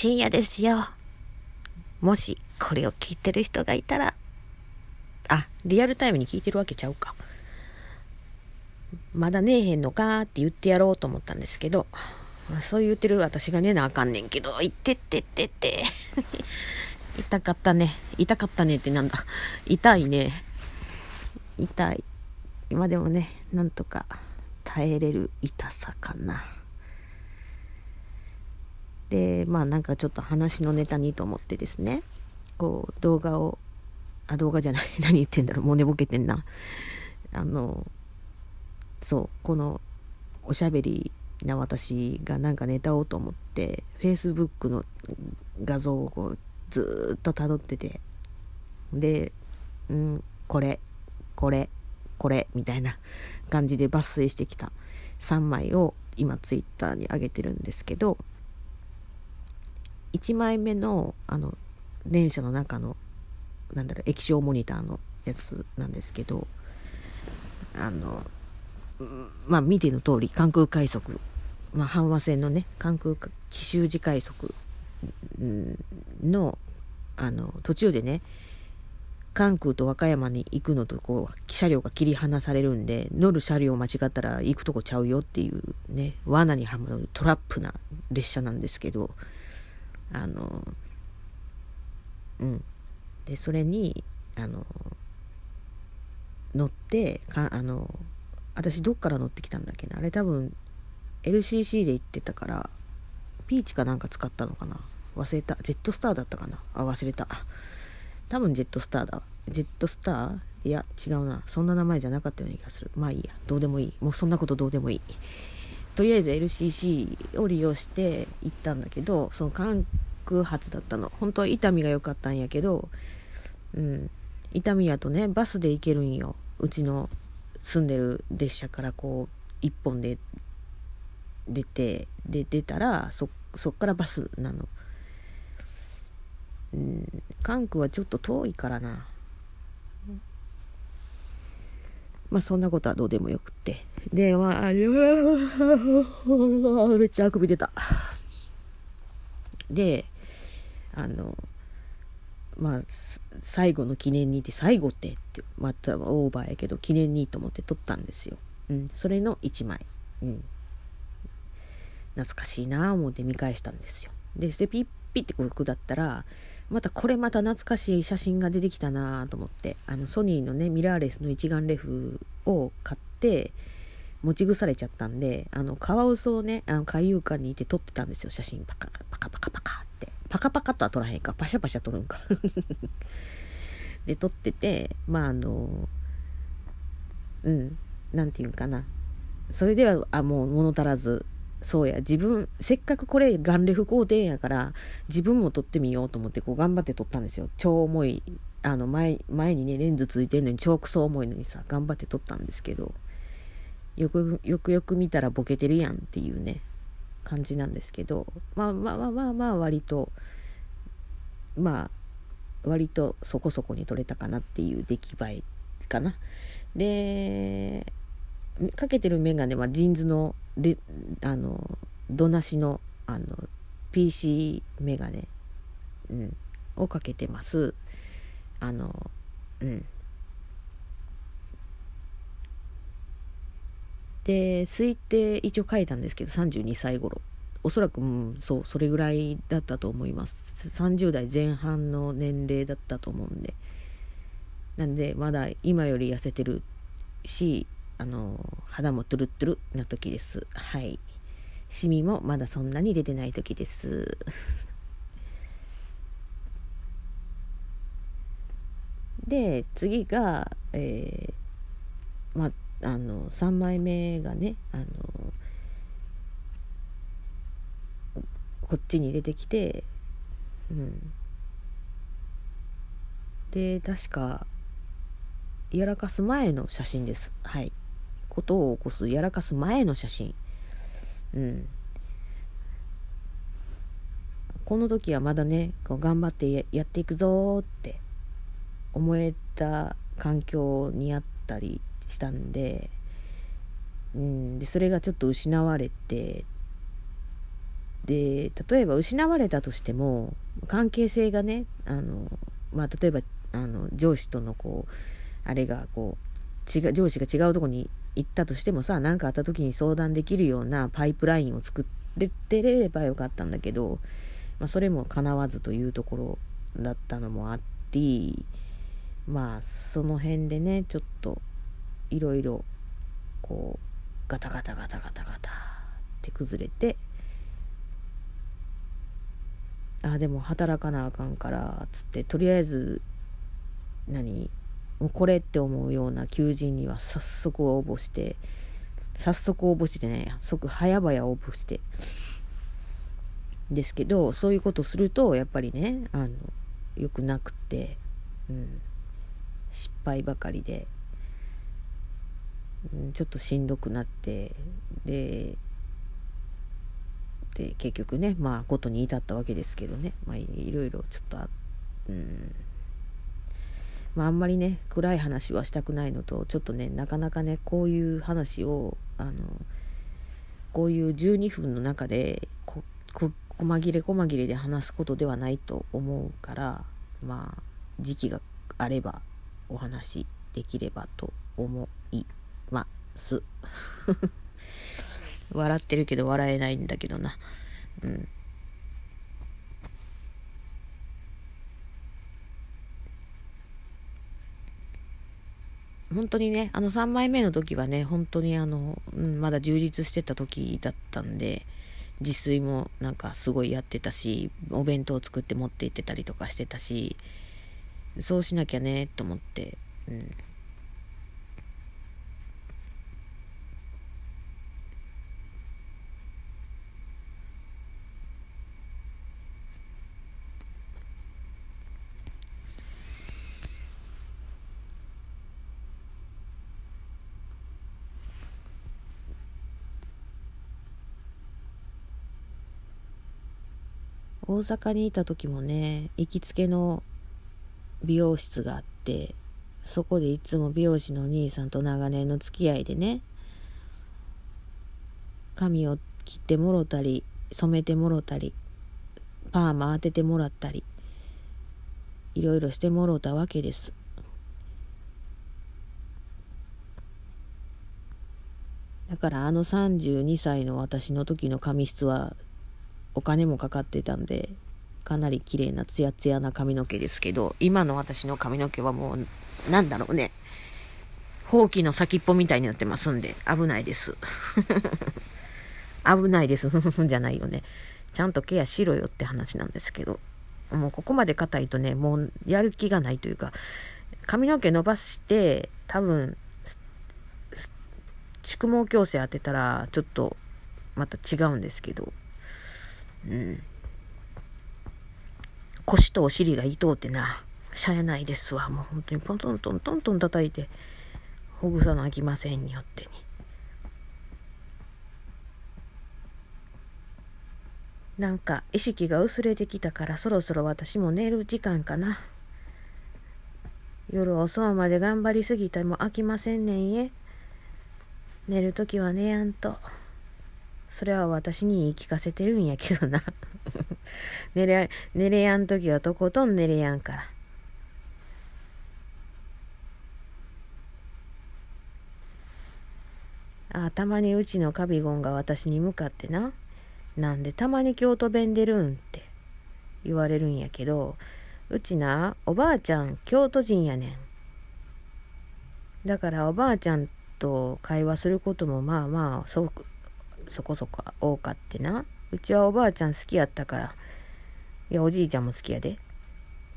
深夜ですよ。もし、これを聞いてる人がいたら、あ、リアルタイムに聞いてるわけちゃうか。まだねえへんのかって言ってやろうと思ったんですけど、そう言ってる私が寝なあかんねんけど、いってってってって。痛かったね。痛かったねってなんだ。痛いね。痛い。今でもね、なんとか耐えれる痛さかな。で、まあなんかちょっと話のネタにと思ってですね、こう動画を、あ、動画じゃない、何言ってんだろう、もう寝ぼけてんな。あの、そう、このおしゃべりな私がなんかネタをと思って、Facebook の画像をこうずっと辿ってて、で、うん、これ、これ、これ、みたいな感じで抜粋してきた3枚を今 Twitter に上げてるんですけど、1枚目の、あの、電車の中の、なんだろう、液晶モニターのやつなんですけど、あの、まあ見ての通り、関空快速、まあ阪和線のね、関空奇襲時快速の、あの、途中でね、関空と和歌山に行くのとこう車両が切り離されるんで乗る車両間違ったら行くとこちゃうよっていうね罠にはまるトラップな列車なんですけどあのうん。でそれにあの乗ってかあの私どっから乗ってきたんだっけな。あれ多分 LCC で行ってたからピーチかなんか使ったのかな。忘れた。ジェットスターだったかな。あ忘れた。多分ジェットスターだ。ジェットスター？いや違うな。そんな名前じゃなかったような気がする。まあいいや。どうでもいい。もうそんなことどうでもいい。とりあえず LCC を利用して行ったんだけどその関発だったの。本当は伊丹が良かったんやけどうん。伊丹やとねバスで行けるんよ。うちの住んでる列車からこう一本で出てで出たらそそっからバスなの。うん。関空はちょっと遠いからな。まあそんなことはどうでもよくって。で、まあ、めっちゃあくび出た。で、あの、まあ、最後の記念にって、最後ってって、またオーバーやけど、記念にと思って撮ったんですよ。うん、それの1枚。うん。懐かしいなぁ思って見返したんですよ。で、でピッピッてこうだったら、またこれまた懐かしい写真が出てきたなあと思ってあのソニーのねミラーレスの一眼レフを買って持ち腐れちゃったんであのカワウソをねあの海遊館にいて撮ってたんですよ写真パカパカパカパカパカパカとは撮らへんか。パシャパシャ撮るんか。で撮っててまああのうん何て言うんかな。それではあもう物足らず。そうや、自分、せっかくこれ、ガンレフ工程やから、自分も撮ってみようと思って、こう、頑張って撮ったんですよ。超重い、あの、前、前にね、レンズついてんのに、超クソ重いのにさ、頑張って撮ったんですけど、よく、よくよく見たらボケてるやんっていうね、感じなんですけど、まあまあまあまあ、割と、まあ、割とそこそこに撮れたかなっていう出来栄えかな。で、かけてるメガネはジーンズのレあのどなしのあの PC メガネ、うん、をかけてますあのうんで推定一応書いたんですけど32歳頃おそらく、うん、そうそれぐらいだったと思います。30代前半の年齢だったと思うんで。なんでまだ今より痩せてるしあの肌もトゥルトゥルな時です。はい。シミもまだそんなに出てない時です。で次がえー、まああの3枚目がねあのこっちに出てきてうん。で確かやらかす前の写真です。はい。ことを起こすやらかす前の写真。うん。この時はまだねこう頑張ってやっていくぞって思えた環境にあったりしたんで,、うん、でそれがちょっと失われてで例えば失われたとしても関係性がねあの、まあ、例えばあの上司とのこうあれがこう違上司が違うとこに行ったとしてもさ何かあった時に相談できるようなパイプラインを作れてればよかったんだけど、まあ、それも叶わずというところだったのもありまあその辺でねちょっといろいろこうガタガタガタガタガタって崩れてあでも働かなあかんからつってとりあえず何もうこれって思うような求人には早速応募して早速応募してね即早々応募してですけどそういうことするとやっぱりねあのよくなくて、うん、失敗ばかりで。ちょっとしんどくなってでで結局ねまあことに至ったわけですけどね。まあいろいろちょっとあうん。まああんまりね暗い話はしたくないのとちょっとねなかなかねこういう話をあのこういう12分の中でここ細切れ細切れで話すことではないと思うからまあ時期があればお話できればと思います。笑ってるけど笑えないんだけどな。うん。本当にね、あの3枚目の時はね、本当にあの、うん、まだ充実してた時だったんで、自炊もなんかすごいやってたし、お弁当を作って持って行ってたりとかしてたし、そうしなきゃね、と思って、うん。大阪にいた時もね行きつけの美容室があってそこでいつも美容師のお兄さんと長年の付き合いでね髪を切ってもろたり染めてもろたりパーマ当ててもらったりいろいろしてもろたわけです。だからあの32歳の私の時の髪質はお金もかかってたんで、かなり綺麗なツヤツヤな髪の毛ですけど、今の私の髪の毛はもう、なんだろうね。ほうきの先っぽみたいになってますんで、危ないです。危ないです。じゃないよね。ちゃんとケアしろよって話なんですけど。もうここまで硬いとね、もうやる気がないというか、髪の毛伸ばして、多分、宿毛矯正当てたら、ちょっとまた違うんですけど、うん。腰とお尻が痛うてな、しゃえないですわ。もう本当にポントントントントン叩いて、ほぐさなあきませんによってに。なんか意識が薄れてきたからそろそろ私も寝る時間かな。夜遅うまで頑張りすぎても飽きませんねんえ。寝るときは寝やんと。それは私に言い聞かせてるんやけどな 寝れ、寝れやんときはとことん寝れやんから。あたまにうちのカビゴンが私に向かってな、なんでたまに京都弁出るんって言われるんやけど、うちな、おばあちゃん京都人やねん。だからおばあちゃんと会話することもまあまあそうそこそこ多かってな。うちはおばあちゃん好きやったから。いや、おじいちゃんも好きやで。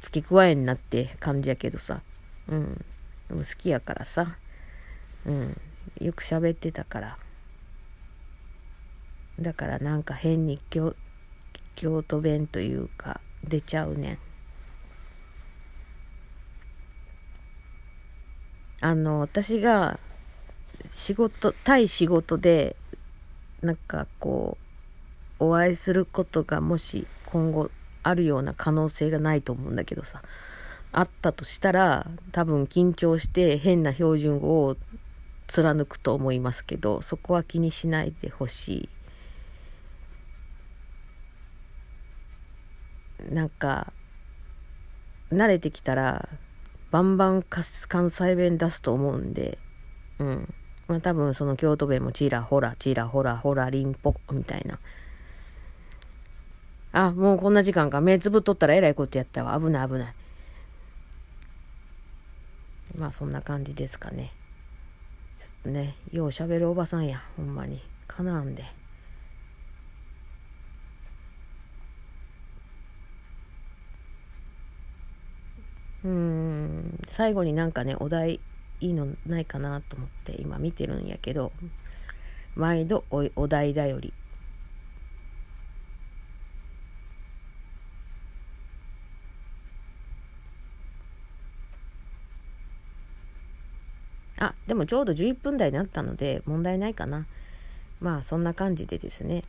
付け加えんなって感じやけどさ。うん。でも好きやからさ。うん。よく喋ってたから。だからなんか変に京京都弁というか出ちゃうねん。あの、私が仕事、対仕事でなんかこうお会いすることがもし今後あるような可能性がないと思うんだけどさ。あったとしたら多分緊張して変な標準語を貫くと思いますけどそこは気にしないでほしい。なんか慣れてきたらバンバン関西弁出すと思うんで。うん。まあ多分その京都弁もちらほらちらほらほらりんぽみたいな。あもうこんな時間か。目つぶっとったらえらいことやったわ。危ない危ない。まあそんな感じですかね。ちょっとねようしゃべるおばさんや。ほんまに。かなんで。うん。最後になんかねお題いいのないかなと思って今見てるんやけど毎度おお題だより。あでもちょうど11分台になったので問題ないかな。まあそんな感じでですね。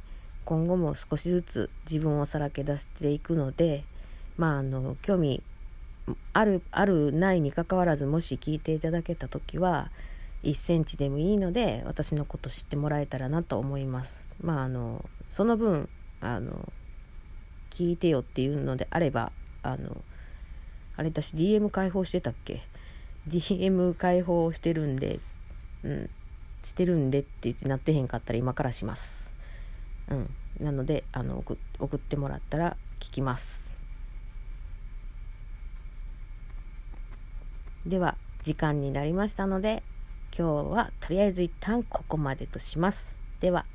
今後も少しずつ自分をさらけ出していくのでまああの興味あるあるないにかかわらずもし聞いていただけた時は1センチでもいいので私のこと知ってもらえたらなと思います。まああのその分あの聞いてよっていうのであればあのあれ私 DM 開放してたっけ？DM 開放してるんでうんしてるんでって言ってなってへんかったら今からします。うん。なのであの送ってもらったら聞きます。では時間になりましたので今日はとりあえず一旦ここまでとします。では